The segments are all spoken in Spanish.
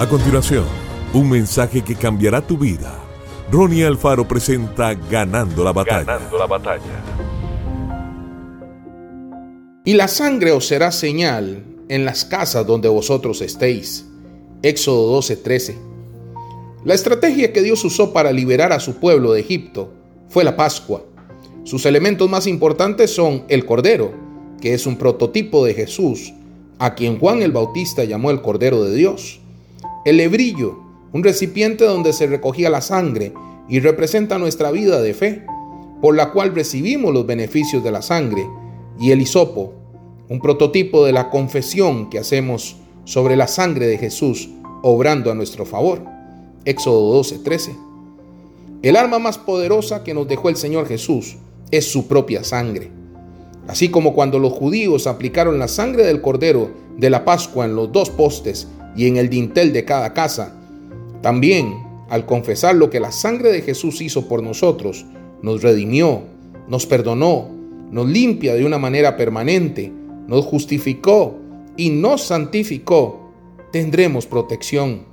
A continuación, un mensaje que cambiará tu vida. Ronnie Alfaro presenta Ganando la batalla. Ganando la batalla. Y la sangre os será señal en las casas donde vosotros estéis. Éxodo 12:13. La estrategia que Dios usó para liberar a su pueblo de Egipto fue la Pascua. Sus elementos más importantes son el Cordero, que es un prototipo de Jesús, a quien Juan el Bautista llamó el Cordero de Dios. El lebrillo, un recipiente donde se recogía la sangre y representa nuestra vida de fe, por la cual recibimos los beneficios de la sangre. Y el hisopo, un prototipo de la confesión que hacemos sobre la sangre de Jesús obrando a nuestro favor. Éxodo 12, 13. El arma más poderosa que nos dejó el Señor Jesús es su propia sangre. Así como cuando los judíos aplicaron la sangre del cordero de la Pascua en los dos postes y en el dintel de cada casa, también al confesar lo que la sangre de Jesús hizo por nosotros, nos redimió, nos perdonó, nos limpia de una manera permanente, nos justificó y nos santificó, tendremos protección.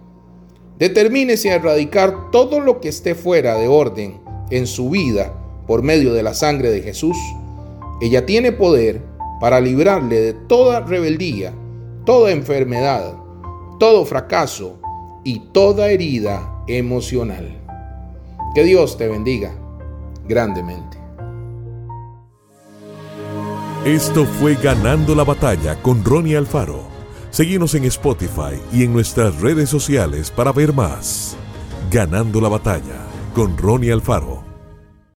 Determínese a erradicar todo lo que esté fuera de orden en su vida por medio de la sangre de Jesús. Ella tiene poder para librarle de toda rebeldía, toda enfermedad, todo fracaso y toda herida emocional. Que Dios te bendiga grandemente. Esto fue Ganando la Batalla con Ronnie Alfaro. Seguimos en Spotify y en nuestras redes sociales para ver más. Ganando la Batalla con Ronnie Alfaro.